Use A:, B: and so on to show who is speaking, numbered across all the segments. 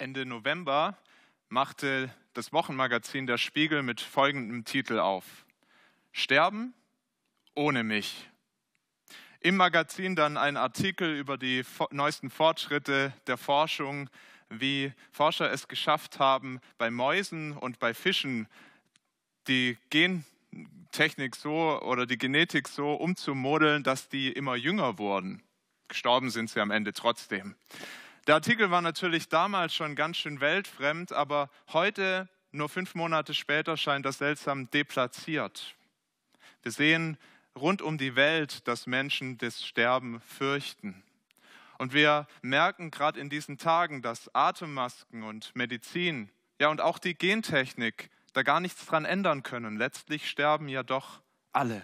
A: Ende November machte das Wochenmagazin Der Spiegel mit folgendem Titel auf. Sterben ohne mich. Im Magazin dann ein Artikel über die neuesten Fortschritte der Forschung, wie Forscher es geschafft haben, bei Mäusen und bei Fischen die Gentechnik so oder die Genetik so umzumodeln, dass die immer jünger wurden. Gestorben sind sie am Ende trotzdem. Der Artikel war natürlich damals schon ganz schön weltfremd, aber heute, nur fünf Monate später, scheint das seltsam deplatziert. Wir sehen rund um die Welt, dass Menschen das Sterben fürchten. Und wir merken gerade in diesen Tagen, dass Atemmasken und Medizin, ja und auch die Gentechnik da gar nichts dran ändern können. Letztlich sterben ja doch alle.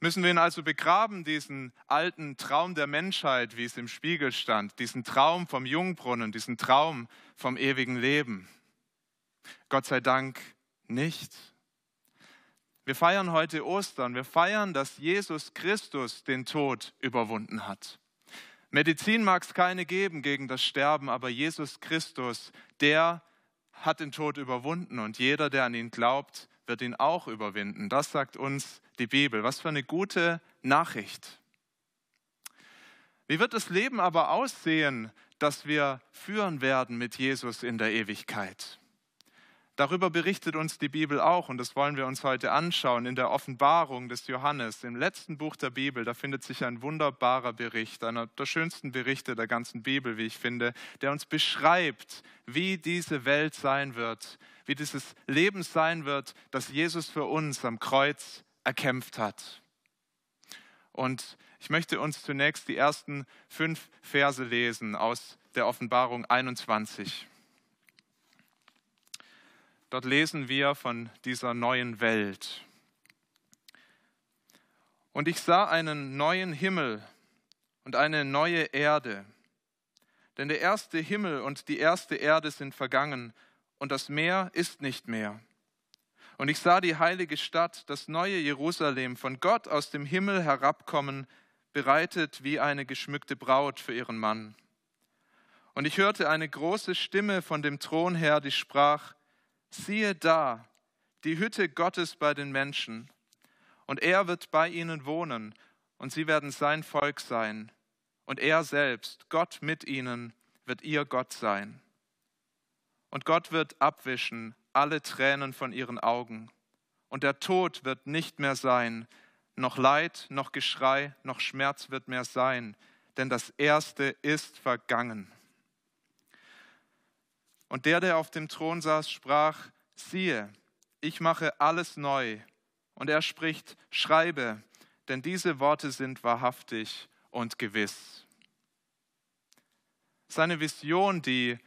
A: Müssen wir ihn also begraben, diesen alten Traum der Menschheit, wie es im Spiegel stand, diesen Traum vom Jungbrunnen, diesen Traum vom ewigen Leben? Gott sei Dank nicht. Wir feiern heute Ostern. Wir feiern, dass Jesus Christus den Tod überwunden hat. Medizin mag es keine geben gegen das Sterben, aber Jesus Christus, der hat den Tod überwunden und jeder, der an ihn glaubt, wird ihn auch überwinden. Das sagt uns die Bibel. Was für eine gute Nachricht. Wie wird das Leben aber aussehen, das wir führen werden mit Jesus in der Ewigkeit? Darüber berichtet uns die Bibel auch und das wollen wir uns heute anschauen in der Offenbarung des Johannes. Im letzten Buch der Bibel, da findet sich ein wunderbarer Bericht, einer der schönsten Berichte der ganzen Bibel, wie ich finde, der uns beschreibt, wie diese Welt sein wird, wie dieses Leben sein wird, das Jesus für uns am Kreuz erkämpft hat. Und ich möchte uns zunächst die ersten fünf Verse lesen aus der Offenbarung 21. Dort lesen wir von dieser neuen Welt. Und ich sah einen neuen Himmel und eine neue Erde. Denn der erste Himmel und die erste Erde sind vergangen und das Meer ist nicht mehr. Und ich sah die heilige Stadt, das neue Jerusalem, von Gott aus dem Himmel herabkommen, bereitet wie eine geschmückte Braut für ihren Mann. Und ich hörte eine große Stimme von dem Thron her, die sprach, siehe da, die Hütte Gottes bei den Menschen, und er wird bei ihnen wohnen, und sie werden sein Volk sein, und er selbst, Gott mit ihnen, wird ihr Gott sein. Und Gott wird abwischen alle Tränen von ihren Augen, und der Tod wird nicht mehr sein, noch Leid, noch Geschrei, noch Schmerz wird mehr sein, denn das Erste ist vergangen. Und der, der auf dem Thron saß, sprach, siehe, ich mache alles neu. Und er spricht, schreibe, denn diese Worte sind wahrhaftig und gewiss. Seine Vision, die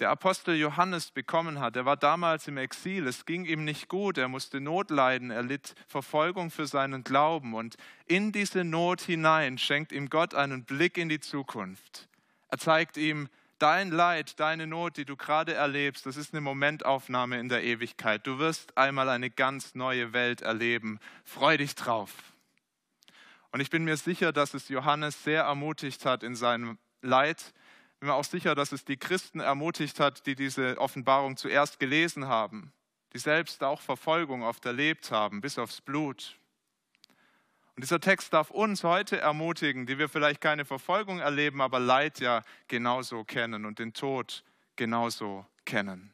A: der Apostel Johannes bekommen hat, er war damals im Exil, es ging ihm nicht gut, er musste Not leiden, er litt Verfolgung für seinen Glauben und in diese Not hinein schenkt ihm Gott einen Blick in die Zukunft. Er zeigt ihm, Dein Leid, deine Not, die du gerade erlebst, das ist eine Momentaufnahme in der Ewigkeit. Du wirst einmal eine ganz neue Welt erleben. Freu dich drauf. Und ich bin mir sicher, dass es Johannes sehr ermutigt hat in seinem Leid. Ich bin mir auch sicher, dass es die Christen ermutigt hat, die diese Offenbarung zuerst gelesen haben, die selbst auch Verfolgung oft erlebt haben, bis aufs Blut. Und dieser Text darf uns heute ermutigen, die wir vielleicht keine Verfolgung erleben, aber Leid ja genauso kennen und den Tod genauso kennen.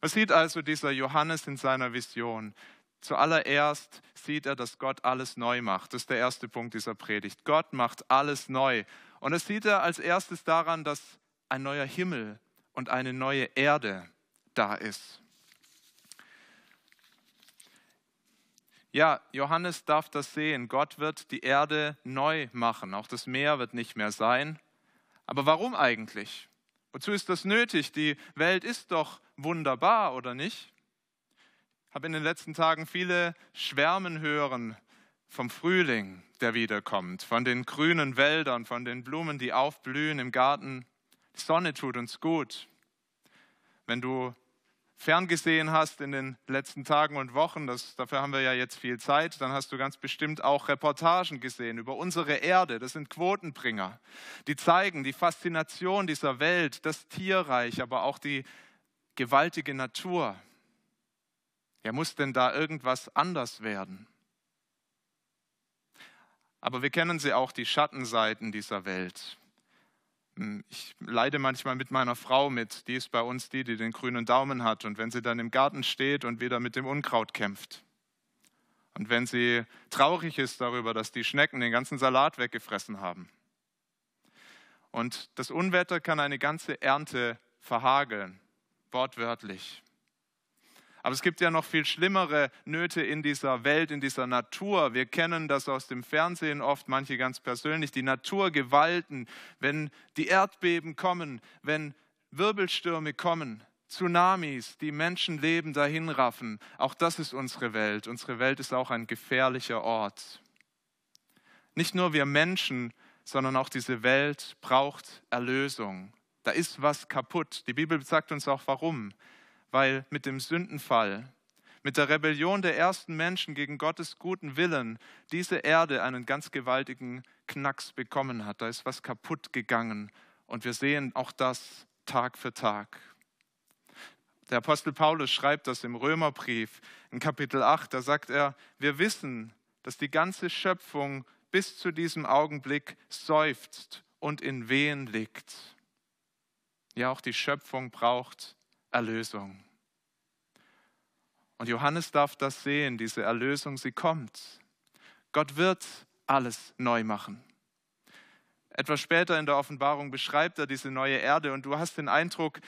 A: Was sieht also dieser Johannes in seiner Vision? Zuallererst sieht er, dass Gott alles neu macht. Das ist der erste Punkt dieser Predigt. Gott macht alles neu. Und das sieht er als erstes daran, dass ein neuer Himmel und eine neue Erde da ist. Ja, Johannes darf das sehen. Gott wird die Erde neu machen. Auch das Meer wird nicht mehr sein. Aber warum eigentlich? Wozu ist das nötig? Die Welt ist doch wunderbar, oder nicht? Ich habe in den letzten Tagen viele Schwärmen hören vom Frühling, der wiederkommt, von den grünen Wäldern, von den Blumen, die aufblühen im Garten. Die Sonne tut uns gut. Wenn du ferngesehen hast in den letzten Tagen und Wochen, das, dafür haben wir ja jetzt viel Zeit, dann hast du ganz bestimmt auch Reportagen gesehen über unsere Erde. Das sind Quotenbringer. Die zeigen die Faszination dieser Welt, das Tierreich, aber auch die gewaltige Natur. Ja, muss denn da irgendwas anders werden? Aber wir kennen sie auch, die Schattenseiten dieser Welt. Hm, ich leide manchmal mit meiner Frau mit. Die ist bei uns die, die den grünen Daumen hat. Und wenn sie dann im Garten steht und wieder mit dem Unkraut kämpft. Und wenn sie traurig ist darüber, dass die Schnecken den ganzen Salat weggefressen haben. Und das Unwetter kann eine ganze Ernte verhageln, wortwörtlich. Aber es gibt ja noch viel schlimmere Nöte in dieser Welt, in dieser Natur. Wir kennen das aus dem Fernsehen oft, manche ganz persönlich, die Naturgewalten, wenn die Erdbeben kommen, wenn Wirbelstürme kommen, Tsunamis, die Menschenleben dahinraffen. Auch das ist unsere Welt. Unsere Welt ist auch ein gefährlicher Ort. Nicht nur wir Menschen, sondern auch diese Welt braucht Erlösung. Da ist was kaputt. Die Bibel sagt uns auch warum weil mit dem Sündenfall, mit der Rebellion der ersten Menschen gegen Gottes guten Willen diese Erde einen ganz gewaltigen Knacks bekommen hat. Da ist was kaputt gegangen und wir sehen auch das Tag für Tag. Der Apostel Paulus schreibt das im Römerbrief in Kapitel 8, da sagt er, wir wissen, dass die ganze Schöpfung bis zu diesem Augenblick seufzt und in Wehen liegt. Ja, auch die Schöpfung braucht Erlösung. Und Johannes darf das sehen, diese Erlösung, sie kommt. Gott wird alles neu machen. Etwas später in der Offenbarung beschreibt er diese neue Erde und du hast den Eindruck,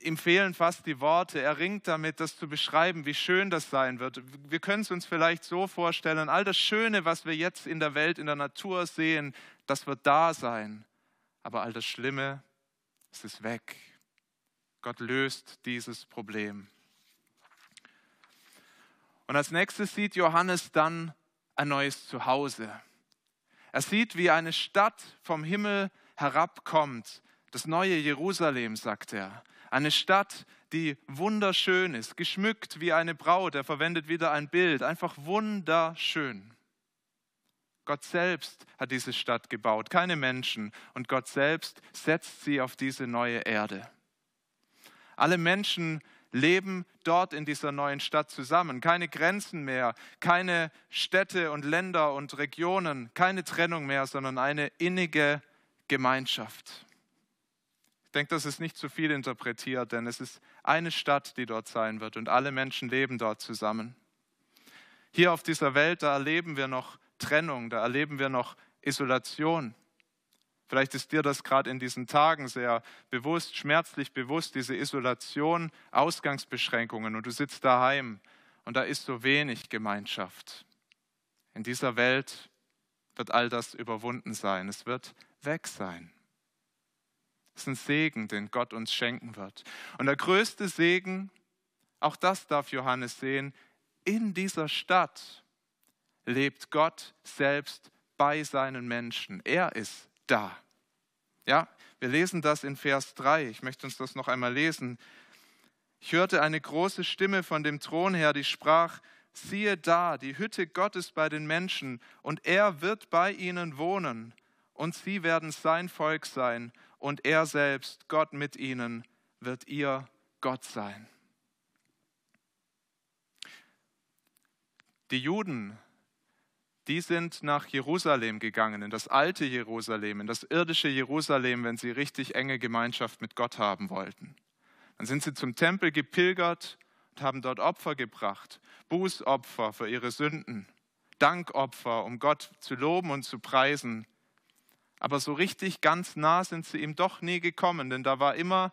A: ihm fehlen fast die Worte. Er ringt damit, das zu beschreiben, wie schön das sein wird. Wir können es uns vielleicht so vorstellen, all das Schöne, was wir jetzt in der Welt, in der Natur sehen, das wird da sein. Aber all das Schlimme, es ist weg. Gott löst dieses Problem. Und als nächstes sieht Johannes dann ein neues Zuhause. Er sieht, wie eine Stadt vom Himmel herabkommt. Das neue Jerusalem, sagt er. Eine Stadt, die wunderschön ist, geschmückt wie eine Braut. Er verwendet wieder ein Bild. Einfach wunderschön. Gott selbst hat diese Stadt gebaut, keine Menschen. Und Gott selbst setzt sie auf diese neue Erde. Alle Menschen leben dort in dieser neuen Stadt zusammen. Keine Grenzen mehr, keine Städte und Länder und Regionen, keine Trennung mehr, sondern eine innige Gemeinschaft. Ich denke, das ist nicht zu viel interpretiert, denn es ist eine Stadt, die dort sein wird und alle Menschen leben dort zusammen. Hier auf dieser Welt, da erleben wir noch Trennung, da erleben wir noch Isolation. Vielleicht ist dir das gerade in diesen Tagen sehr bewusst, schmerzlich bewusst, diese Isolation, Ausgangsbeschränkungen und du sitzt daheim und da ist so wenig Gemeinschaft. In dieser Welt wird all das überwunden sein. Es wird weg sein. Es ist ein Segen, den Gott uns schenken wird. Und der größte Segen, auch das darf Johannes sehen, in dieser Stadt lebt Gott selbst bei seinen Menschen. Er ist da. Ja, wir lesen das in Vers 3. Ich möchte uns das noch einmal lesen. Ich hörte eine große Stimme von dem Thron her, die sprach, siehe da, die Hütte Gottes bei den Menschen, und er wird bei ihnen wohnen, und sie werden sein Volk sein, und er selbst, Gott mit ihnen, wird ihr Gott sein. Die Juden die sind nach Jerusalem gegangen, in das alte Jerusalem, in das irdische Jerusalem, wenn sie richtig enge Gemeinschaft mit Gott haben wollten. Dann sind sie zum Tempel gepilgert und haben dort Opfer gebracht, Bußopfer für ihre Sünden, Dankopfer, um Gott zu loben und zu preisen. Aber so richtig ganz nah sind sie ihm doch nie gekommen, denn da war immer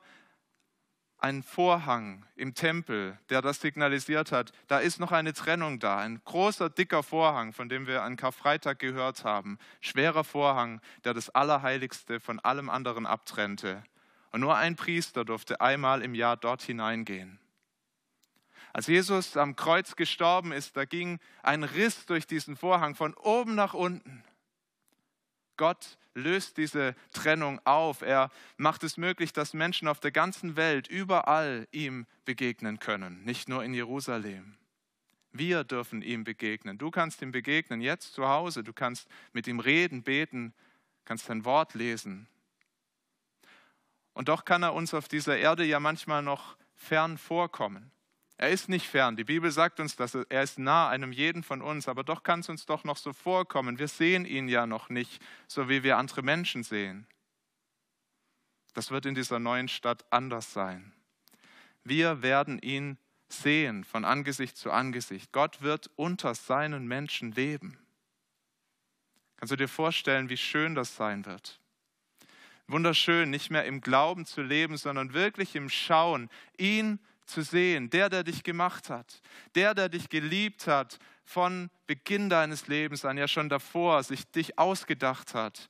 A: ein Vorhang im Tempel, der das signalisiert hat. Da ist noch eine Trennung da. Ein großer, dicker Vorhang, von dem wir an Karfreitag gehört haben. Schwerer Vorhang, der das Allerheiligste von allem anderen abtrennte. Und nur ein Priester durfte einmal im Jahr dort hineingehen. Als Jesus am Kreuz gestorben ist, da ging ein Riss durch diesen Vorhang von oben nach unten. Gott löst diese Trennung auf. Er macht es möglich, dass Menschen auf der ganzen Welt überall ihm begegnen können, nicht nur in Jerusalem. Wir dürfen ihm begegnen. Du kannst ihm begegnen jetzt zu Hause. Du kannst mit ihm reden, beten, kannst sein Wort lesen. Und doch kann er uns auf dieser Erde ja manchmal noch fern vorkommen. Er ist nicht fern. Die Bibel sagt uns, dass er ist nah einem jeden von uns, aber doch kann es uns doch noch so vorkommen. Wir sehen ihn ja noch nicht, so wie wir andere Menschen sehen. Das wird in dieser neuen Stadt anders sein. Wir werden ihn sehen von Angesicht zu Angesicht. Gott wird unter seinen Menschen leben. Kannst du dir vorstellen, wie schön das sein wird? Wunderschön, nicht mehr im Glauben zu leben, sondern wirklich im Schauen, ihn zu sehen, der, der dich gemacht hat, der, der dich geliebt hat von Beginn deines Lebens an, ja schon davor, sich dich ausgedacht hat.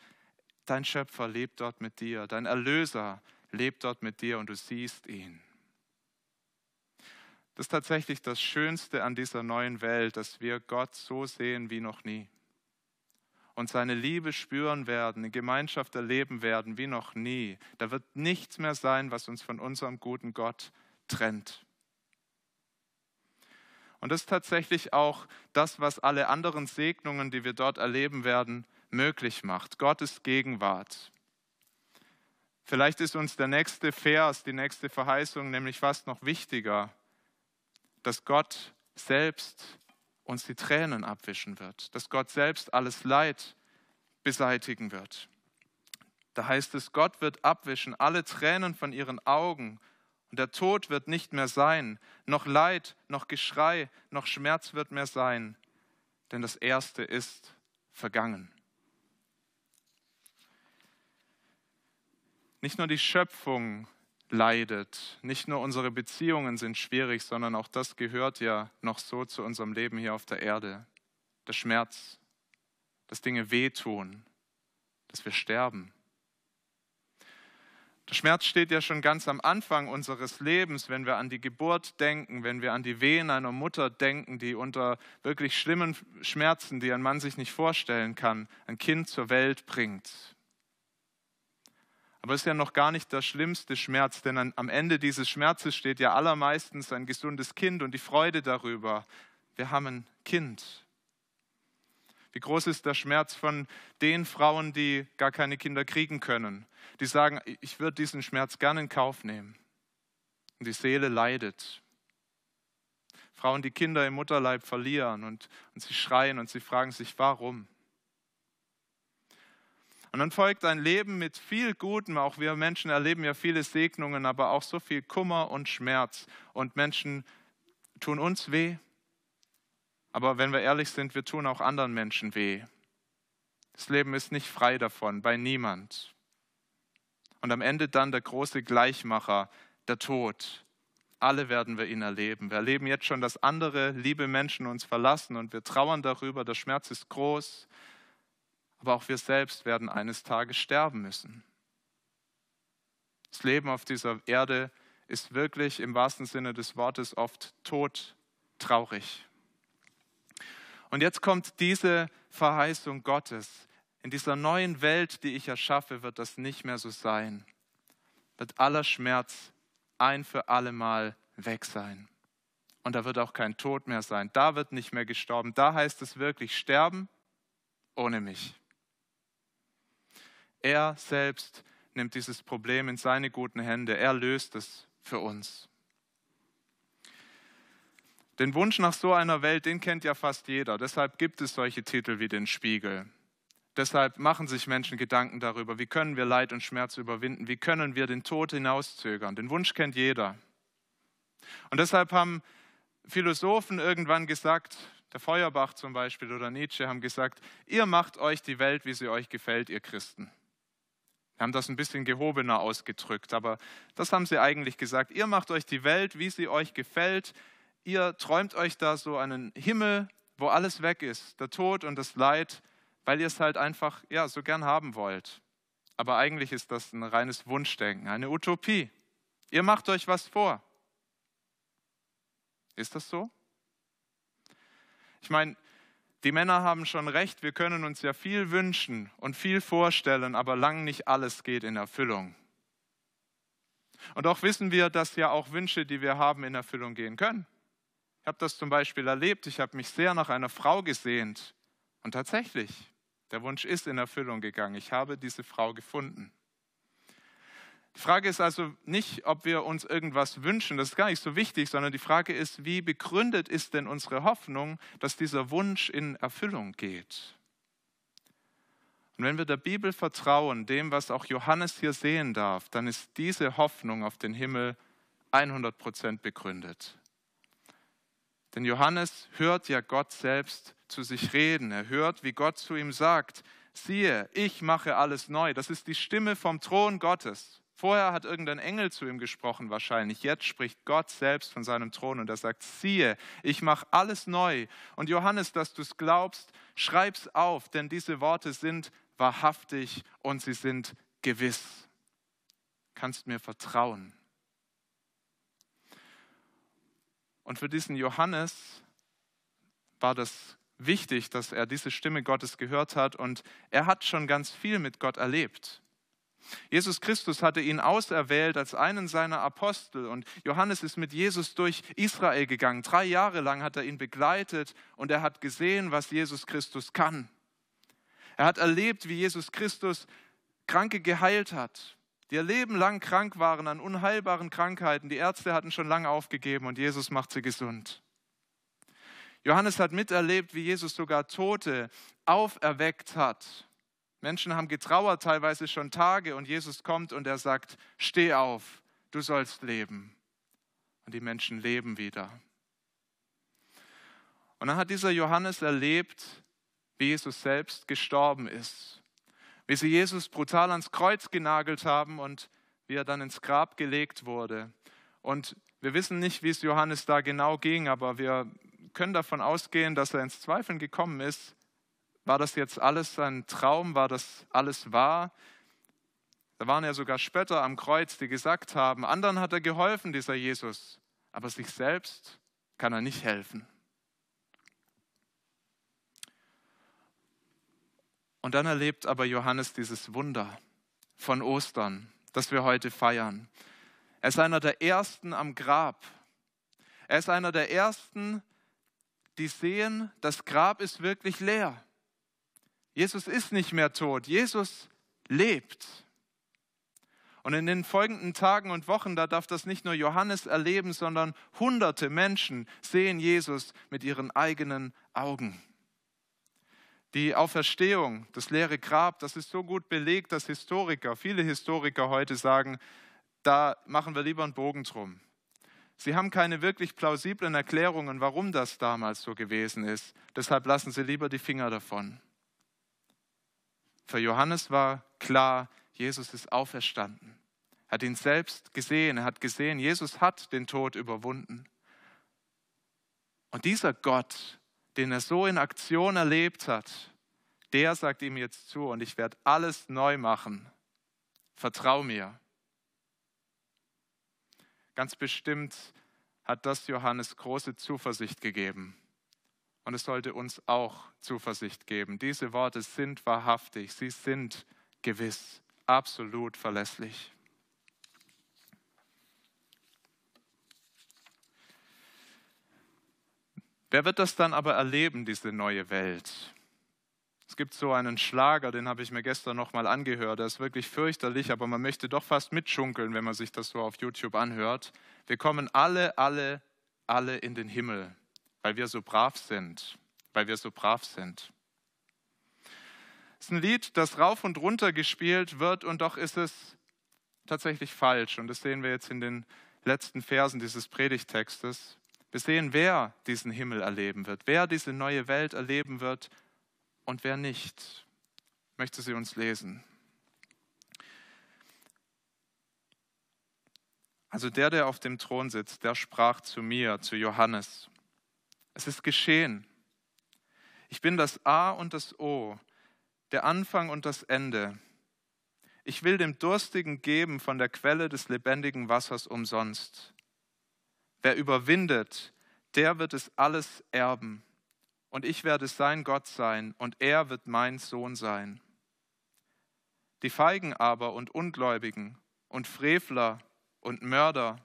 A: Dein Schöpfer lebt dort mit dir, dein Erlöser lebt dort mit dir und du siehst ihn. Das ist tatsächlich das Schönste an dieser neuen Welt, dass wir Gott so sehen wie noch nie und seine Liebe spüren werden, in Gemeinschaft erleben werden wie noch nie. Da wird nichts mehr sein, was uns von unserem guten Gott trennt. Und das ist tatsächlich auch das, was alle anderen Segnungen, die wir dort erleben werden, möglich macht. Gottes Gegenwart. Vielleicht ist uns der nächste Vers, die nächste Verheißung nämlich fast noch wichtiger, dass Gott selbst uns die Tränen abwischen wird, dass Gott selbst alles Leid beseitigen wird. Da heißt es, Gott wird abwischen alle Tränen von ihren Augen und der Tod wird nicht mehr sein, noch Leid, noch Geschrei, noch Schmerz wird mehr sein, denn das Erste ist vergangen. Nicht nur die Schöpfung leidet, nicht nur unsere Beziehungen sind schwierig, sondern auch das gehört ja noch so zu unserem Leben hier auf der Erde. Der Schmerz, dass Dinge wehtun, dass wir sterben. Der Schmerz steht ja schon ganz am Anfang unseres Lebens, wenn wir an die Geburt denken, wenn wir an die Wehen einer Mutter denken, die unter wirklich schlimmen Schmerzen, die ein Mann sich nicht vorstellen kann, ein Kind zur Welt bringt. Aber es ist ja noch gar nicht der schlimmste Schmerz, denn am Ende dieses Schmerzes steht ja allermeistens ein gesundes Kind und die Freude darüber. Wir haben ein Kind. Wie groß ist der Schmerz von den Frauen, die gar keine Kinder kriegen können, die sagen, ich würde diesen Schmerz gerne in Kauf nehmen. Und die Seele leidet. Frauen, die Kinder im Mutterleib verlieren und, und sie schreien und sie fragen sich, warum? Und dann folgt ein Leben mit viel Gutem. Auch wir Menschen erleben ja viele Segnungen, aber auch so viel Kummer und Schmerz. Und Menschen tun uns weh, aber wenn wir ehrlich sind, wir tun auch anderen Menschen weh. Das Leben ist nicht frei davon, bei niemand. Und am Ende dann der große Gleichmacher, der Tod. Alle werden wir ihn erleben. Wir erleben jetzt schon, dass andere liebe Menschen uns verlassen und wir trauern darüber. Der Schmerz ist groß. Aber auch wir selbst werden eines Tages sterben müssen. Das Leben auf dieser Erde ist wirklich im wahrsten Sinne des Wortes oft todtraurig. Und jetzt kommt diese Verheißung Gottes. In dieser neuen Welt, die ich erschaffe, wird das nicht mehr so sein. Wird aller Schmerz ein für allemal weg sein. Und da wird auch kein Tod mehr sein. Da wird nicht mehr gestorben. Da heißt es wirklich sterben ohne mich. Er selbst nimmt dieses Problem in seine guten Hände. Er löst es für uns. Den Wunsch nach so einer Welt, den kennt ja fast jeder. Deshalb gibt es solche Titel wie den Spiegel. Deshalb machen sich Menschen Gedanken darüber, wie können wir Leid und Schmerz überwinden, wie können wir den Tod hinauszögern. Den Wunsch kennt jeder. Und deshalb haben Philosophen irgendwann gesagt, der Feuerbach zum Beispiel oder Nietzsche haben gesagt, ihr macht euch die Welt, wie sie euch gefällt, ihr Christen. Wir haben das ein bisschen gehobener ausgedrückt, aber das haben sie eigentlich gesagt. Ihr macht euch die Welt, wie sie euch gefällt ihr träumt euch da so einen Himmel, wo alles weg ist, der Tod und das Leid, weil ihr es halt einfach ja, so gern haben wollt. Aber eigentlich ist das ein reines Wunschdenken, eine Utopie. Ihr macht euch was vor. Ist das so? Ich meine, Die Männer haben schon recht, wir können uns ja viel wünschen und viel vorstellen, aber lang nicht alles geht in Erfüllung. Und auch wissen wir, dass ja auch Wünsche, die wir haben, in Erfüllung gehen können. Ich habe das zum Beispiel erlebt, ich habe mich sehr nach einer Frau gesehnt und tatsächlich, der Wunsch ist in Erfüllung gegangen. Ich habe diese Frau gefunden. Die Frage ist also nicht, ob wir uns irgendwas wünschen, das ist gar nicht so wichtig, sondern die Frage ist, wie begründet ist denn unsere Hoffnung, dass dieser Wunsch in Erfüllung geht? Und wenn wir der Bibel vertrauen, dem, was auch Johannes hier sehen darf, dann ist diese Hoffnung auf den Himmel 100 Prozent begründet. Denn Johannes hört ja Gott selbst zu sich reden. Er hört, wie Gott zu ihm sagt, siehe, ich mache alles neu. Das ist die Stimme vom Thron Gottes. Vorher hat irgendein Engel zu ihm gesprochen wahrscheinlich. Jetzt spricht Gott selbst von seinem Thron und er sagt, siehe, ich mache alles neu. Und Johannes, dass du es glaubst, schreib's auf, denn diese Worte sind wahrhaftig und sie sind gewiss. Kannst mir vertrauen. Und für diesen Johannes war das wichtig, dass er diese Stimme Gottes gehört hat und er hat schon ganz viel mit Gott erlebt. Jesus Christus hatte ihn auserwählt als einen seiner Apostel und Johannes ist mit Jesus durch Israel gegangen. Drei Jahre lang hat er ihn begleitet und er hat gesehen, was Jesus Christus kann. Er hat erlebt, wie Jesus Christus Kranke geheilt hat, die ihr Leben lang krank waren an unheilbaren Krankheiten. Die Ärzte hatten schon lange aufgegeben und Jesus macht sie gesund. Johannes hat miterlebt, wie Jesus sogar Tote auferweckt hat. Menschen haben getrauert, teilweise schon Tage, und Jesus kommt und er sagt, steh auf, du sollst leben. Und die Menschen leben wieder. Und dann hat dieser Johannes erlebt, wie Jesus selbst gestorben ist, wie sie Jesus brutal ans Kreuz genagelt haben und wie er dann ins Grab gelegt wurde. Und wir wissen nicht, wie es Johannes da genau ging, aber wir können davon ausgehen, dass er ins Zweifeln gekommen ist, war das jetzt alles ein Traum? War das alles wahr? Da waren ja sogar Spötter am Kreuz, die gesagt haben, anderen hat er geholfen, dieser Jesus, aber sich selbst kann er nicht helfen. Und dann erlebt aber Johannes dieses Wunder von Ostern, das wir heute feiern. Er ist einer der Ersten am Grab. Er ist einer der Ersten, die sehen, das Grab ist wirklich leer. Jesus ist nicht mehr tot, Jesus lebt. Und in den folgenden Tagen und Wochen, da darf das nicht nur Johannes erleben, sondern hunderte Menschen sehen Jesus mit ihren eigenen Augen. Die Auferstehung, das leere Grab, das ist so gut belegt, dass Historiker, viele Historiker heute sagen, da machen wir lieber einen Bogen drum. Sie haben keine wirklich plausiblen Erklärungen, warum das damals so gewesen ist. Deshalb lassen Sie lieber die Finger davon. Für Johannes war klar, Jesus ist auferstanden. Er hat ihn selbst gesehen. Er hat gesehen, Jesus hat den Tod überwunden. Und dieser Gott, den er so in Aktion erlebt hat, der sagt ihm jetzt zu und ich werde alles neu machen. Vertrau mir. Ganz bestimmt hat das Johannes große Zuversicht gegeben. Und es sollte uns auch Zuversicht geben. Diese Worte sind wahrhaftig, sie sind gewiss, absolut verlässlich. Wer wird das dann aber erleben, diese neue Welt? Es gibt so einen Schlager, den habe ich mir gestern nochmal angehört. Der ist wirklich fürchterlich, aber man möchte doch fast mitschunkeln, wenn man sich das so auf YouTube anhört. Wir kommen alle, alle, alle in den Himmel weil wir so brav sind, weil wir so brav sind. Es ist ein Lied, das rauf und runter gespielt wird und doch ist es tatsächlich falsch. Und das sehen wir jetzt in den letzten Versen dieses Predigtextes. Wir sehen, wer diesen Himmel erleben wird, wer diese neue Welt erleben wird und wer nicht. Ich möchte sie uns lesen. Also der, der auf dem Thron sitzt, der sprach zu mir, zu Johannes. Es ist geschehen. Ich bin das A und das O, der Anfang und das Ende. Ich will dem Durstigen geben von der Quelle des lebendigen Wassers umsonst. Wer überwindet, der wird es alles erben. und ich werde sein Gott sein, und er wird mein Sohn sein. Die Feigen aber und Ungläubigen und Frevler und Mörder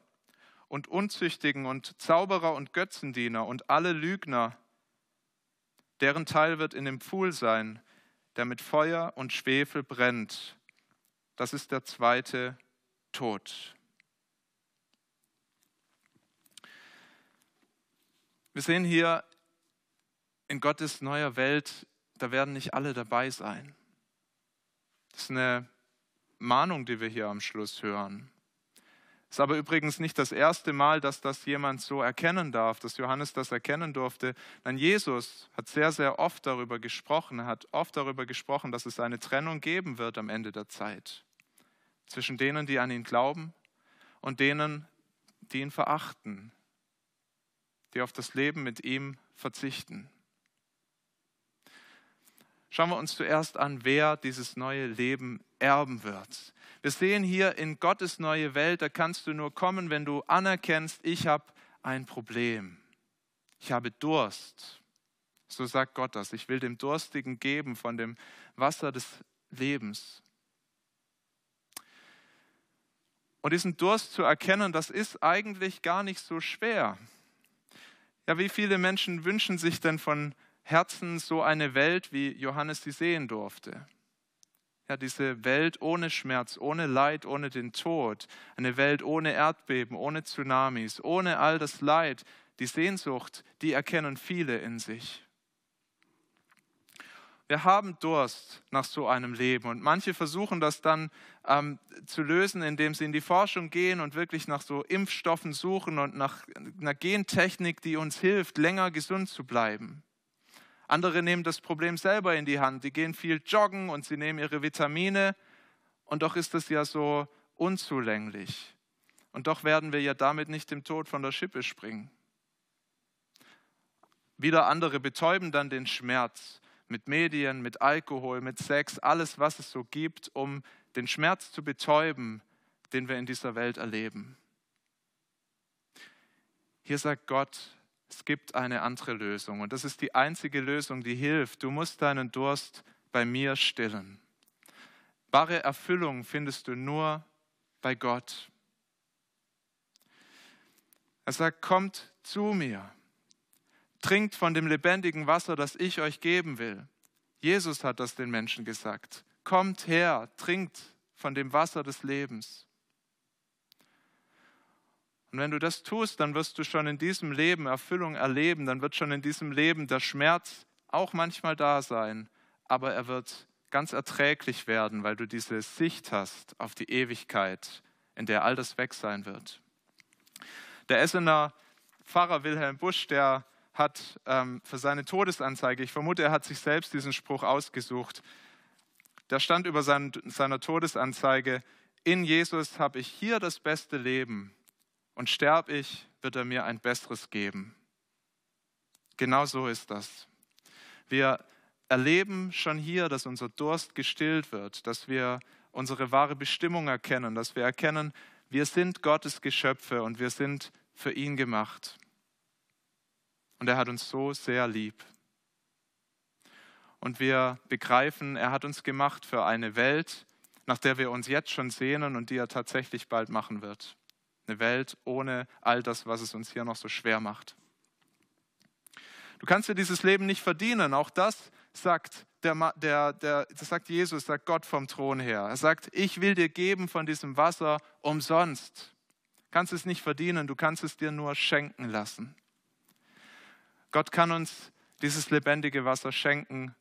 A: und Unzüchtigen und Zauberer und Götzendiener und alle Lügner, deren Teil wird in dem Pfuhl sein, der mit Feuer und Schwefel brennt. Das ist der zweite Tod. Wir sehen hier in Gottes neuer Welt, da werden nicht alle dabei sein. Das ist eine Mahnung, die wir hier am Schluss hören. Ist aber übrigens nicht das erste Mal, dass das jemand so erkennen darf, dass Johannes das erkennen durfte. Nein, Jesus hat sehr, sehr oft darüber gesprochen. Er hat oft darüber gesprochen, dass es eine Trennung geben wird am Ende der Zeit. Zwischen denen, die an ihn glauben und denen, die ihn verachten, die auf das Leben mit ihm verzichten. Schauen wir uns zuerst an, wer dieses neue Leben erben wird. Wir sehen hier in Gottes neue Welt, da kannst du nur kommen, wenn du anerkennst, ich habe ein Problem. Ich habe Durst. So sagt Gott das. Ich will dem Durstigen geben von dem Wasser des Lebens. Und diesen Durst zu erkennen, das ist eigentlich gar nicht so schwer. Ja, wie viele Menschen wünschen sich denn von Herzen so eine Welt, wie Johannes sie sehen durfte? Ja, diese Welt ohne Schmerz, ohne Leid, ohne den Tod, eine Welt ohne Erdbeben, ohne Tsunamis, ohne all das Leid, die Sehnsucht, die erkennen viele in sich. Wir haben Durst nach so einem Leben und manche versuchen das dann ähm, zu lösen, indem sie in die Forschung gehen und wirklich nach so Impfstoffen suchen und nach einer Gentechnik, die uns hilft, länger gesund zu bleiben. Andere nehmen das Problem selber in die Hand. Die gehen viel joggen und sie nehmen ihre Vitamine und doch ist das ja so unzulänglich. Und doch werden wir ja damit nicht dem Tod von der Schippe springen. Wieder andere betäuben dann den Schmerz mit Medien, mit Alkohol, mit Sex, alles, was es so gibt, um den Schmerz zu betäuben, den wir in dieser Welt erleben. Hier sagt Gott, es gibt eine andere Lösung und das ist die einzige Lösung, die hilft. Du musst deinen Durst bei mir stillen. Wahre Erfüllung findest du nur bei Gott. Er sagt, kommt zu mir trinkt von dem lebendigen Wasser, das ich euch geben will. Jesus hat das den Menschen gesagt. Kommt her, trinkt von dem Wasser des Lebens. Und wenn du das tust, dann wirst du schon in diesem Leben Erfüllung erleben, dann wird schon in diesem Leben der Schmerz auch manchmal da sein, aber er wird ganz erträglich werden, weil du diese Sicht hast auf die Ewigkeit, in der all das weg sein wird. Der Essener Pfarrer Wilhelm Busch, der hat ähm, für seine Todesanzeige, ich vermute, er hat sich selbst diesen Spruch ausgesucht, da stand über sein, seiner Todesanzeige, in Jesus habe ich hier das beste Leben und sterb ich, wird er mir ein besseres geben. Genau so ist das. Wir erleben schon hier, dass unser Durst gestillt wird, dass wir unsere wahre Bestimmung erkennen, dass wir erkennen, wir sind Gottes Geschöpfe und wir sind für ihn gemacht. Und er hat uns so sehr lieb. Und wir begreifen, er hat uns gemacht für eine Welt, nach der wir uns jetzt schon sehnen und die er tatsächlich bald machen wird. Eine Welt ohne all das, was es uns hier noch so schwer macht. Du kannst dir dieses Leben nicht verdienen. Auch das sagt, der, der, der, das sagt Jesus, sagt Gott vom Thron her. Er sagt, ich will dir geben von diesem Wasser umsonst. Du kannst es nicht verdienen, du kannst es dir nur schenken lassen. Gott kann uns dieses lebendige Wasser schenken,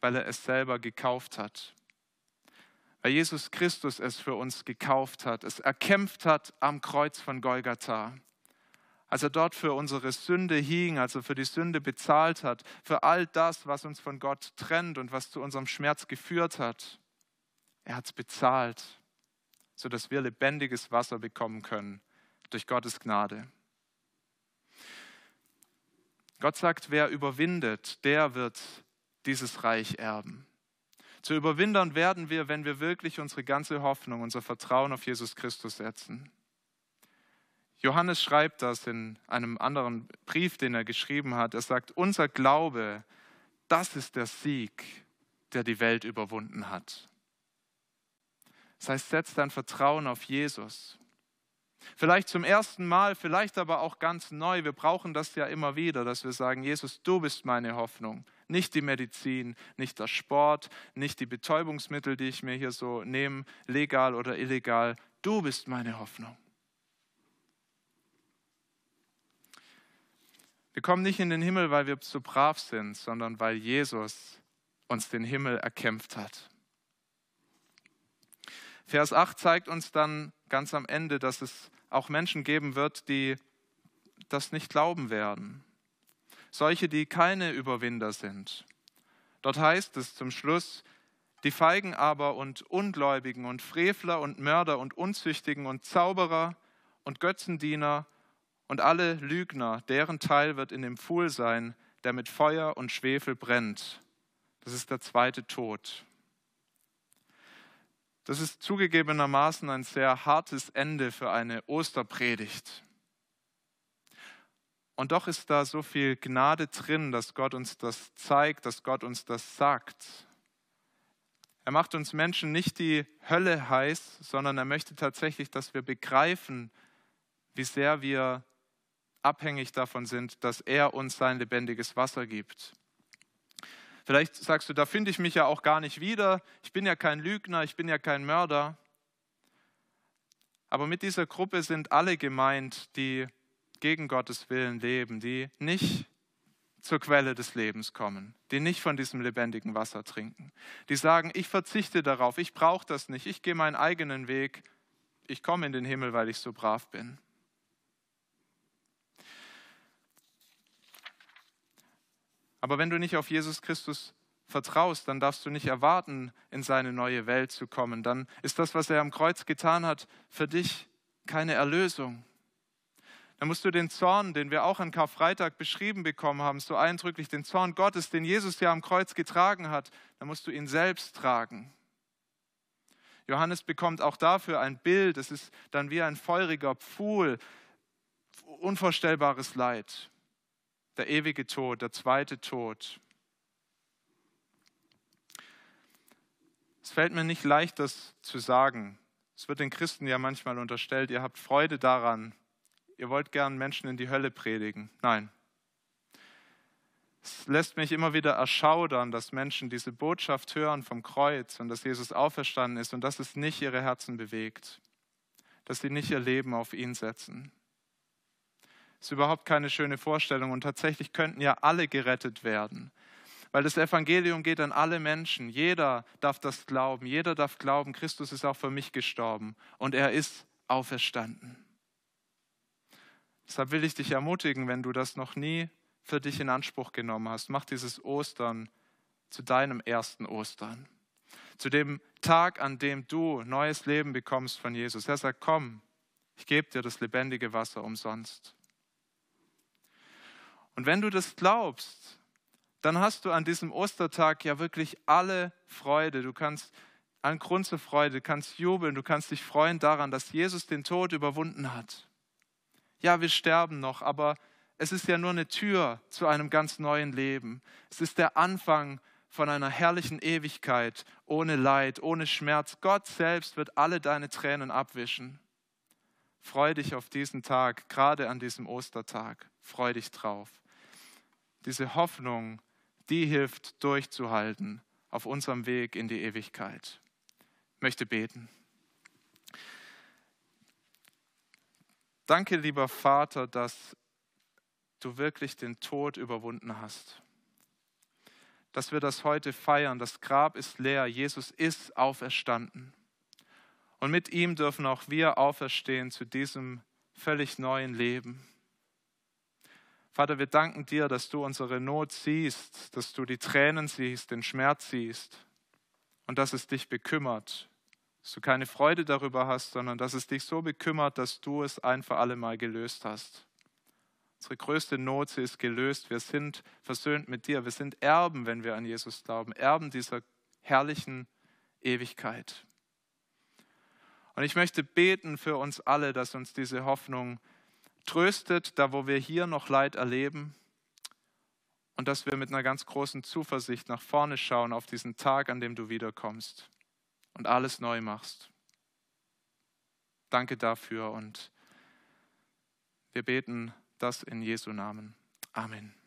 A: weil er es selber gekauft hat. Weil Jesus Christus es für uns gekauft hat, es erkämpft hat am Kreuz von Golgatha. Als er dort für unsere Sünde hing, als er für die Sünde bezahlt hat, für all das, was uns von Gott trennt und was zu unserem Schmerz geführt hat. Er hat es bezahlt, sodass wir lebendiges Wasser bekommen können durch Gottes Gnade. Gott sagt, wer überwindet, der wird dieses Reich erben. Zu überwindern werden wir, wenn wir wirklich unsere ganze Hoffnung, unser Vertrauen auf Jesus Christus setzen. Johannes schreibt das in einem anderen Brief, den er geschrieben hat. Er sagt, unser Glaube, das ist der Sieg, der die Welt überwunden hat. Das heißt, setz dein Vertrauen auf Jesus. Vielleicht zum ersten Mal, vielleicht aber auch ganz neu. Wir brauchen das ja immer wieder, dass wir sagen, Jesus, du bist meine Hoffnung. Nicht die Medizin, nicht der Sport, nicht die Betäubungsmittel, die ich mir hier so nehme, legal oder illegal. Du bist meine Hoffnung. Wir kommen nicht in den Himmel, weil wir so brav sind, sondern weil Jesus uns den Himmel erkämpft hat. Vers 8 zeigt uns dann ganz am Ende, dass es auch Menschen geben wird, die das nicht glauben werden. Solche, die keine Überwinder sind. Dort heißt es zum Schluss, die Feigen aber und Ungläubigen und Frevler und Mörder und Unzüchtigen und Zauberer und Götzendiener und alle Lügner, deren Teil wird in dem Pfuhl sein, der mit Feuer und Schwefel brennt. Das ist der zweite Tod. Das ist zugegebenermaßen ein sehr hartes Ende für eine Osterpredigt. Und doch ist da so viel Gnade drin, dass Gott uns das zeigt, dass Gott uns das sagt. Er macht uns Menschen nicht die Hölle heiß, sondern er möchte tatsächlich, dass wir begreifen, wie sehr wir abhängig davon sind, dass er uns sein lebendiges Wasser gibt. Vielleicht sagst du, da finde ich mich ja auch gar nicht wieder. Ich bin ja kein Lügner, ich bin ja kein Mörder. Aber mit dieser Gruppe sind alle gemeint, die gegen Gottes Willen leben, die nicht zur Quelle des Lebens kommen, die nicht von diesem lebendigen Wasser trinken, die sagen, ich verzichte darauf, ich brauche das nicht, ich gehe meinen eigenen Weg, ich komme in den Himmel, weil ich so brav bin. Aber wenn du nicht auf Jesus Christus vertraust, dann darfst du nicht erwarten, in seine neue Welt zu kommen. Dann ist das, was er am Kreuz getan hat, für dich keine Erlösung. Dann musst du den Zorn, den wir auch an Karfreitag beschrieben bekommen haben, so eindrücklich, den Zorn Gottes, den Jesus ja am Kreuz getragen hat, dann musst du ihn selbst tragen. Johannes bekommt auch dafür ein Bild. Es ist dann wie ein feuriger Pfuhl, unvorstellbares Leid der ewige Tod, der zweite Tod. Es fällt mir nicht leicht, das zu sagen. Es wird den Christen ja manchmal unterstellt, ihr habt Freude daran, ihr wollt gern Menschen in die Hölle predigen. Nein. Es lässt mich immer wieder erschaudern, dass Menschen diese Botschaft hören vom Kreuz und dass Jesus auferstanden ist und dass es nicht ihre Herzen bewegt, dass sie nicht ihr Leben auf ihn setzen. Ist überhaupt keine schöne Vorstellung und tatsächlich könnten ja alle gerettet werden. Weil das Evangelium geht an alle Menschen. Jeder darf das glauben. Jeder darf glauben, Christus ist auch für mich gestorben und er ist auferstanden. Deshalb will ich dich ermutigen, wenn du das noch nie für dich in Anspruch genommen hast, mach dieses Ostern zu deinem ersten Ostern. Zu dem Tag, an dem du neues Leben bekommst von Jesus. Er sagt, komm, ich gebe dir das lebendige Wasser umsonst. Und wenn du das glaubst, dann hast du an diesem Ostertag ja wirklich alle Freude. Du kannst einen Grund zur Freude, kannst jubeln, du kannst dich freuen daran, dass Jesus den Tod überwunden hat. Ja, wir sterben noch, aber es ist ja nur eine Tür zu einem ganz neuen Leben. Es ist der Anfang von einer herrlichen Ewigkeit, ohne Leid, ohne Schmerz. Gott selbst wird alle deine Tränen abwischen. Freu dich auf diesen Tag, gerade an diesem Ostertag. Freu dich drauf diese Hoffnung, die hilft durchzuhalten auf unserem Weg in die Ewigkeit. Ich möchte beten. Danke, lieber Vater, dass du wirklich den Tod überwunden hast. Dass wir das heute feiern. Das Grab ist leer. Jesus ist auferstanden. Und mit ihm dürfen auch wir auferstehen zu diesem völlig neuen Leben. Vater, wir danken dir, dass du unsere Not siehst, dass du die Tränen siehst, den Schmerz siehst und dass es dich bekümmert, dass du keine Freude darüber hast, sondern dass es dich so bekümmert, dass du es ein für alle Mal gelöst hast. Unsere größte Not, sie ist gelöst. Wir sind versöhnt mit dir. Wir sind Erben, wenn wir an Jesus glauben. Erben dieser herrlichen Ewigkeit. Und ich möchte beten für uns alle, dass uns diese Hoffnung tröstet, da wo wir hier noch Leid erleben und dass wir mit einer ganz großen Zuversicht nach vorne schauen auf diesen Tag, an dem du wiederkommst und alles neu machst. Danke dafür und wir beten das in Jesu Namen. Amen.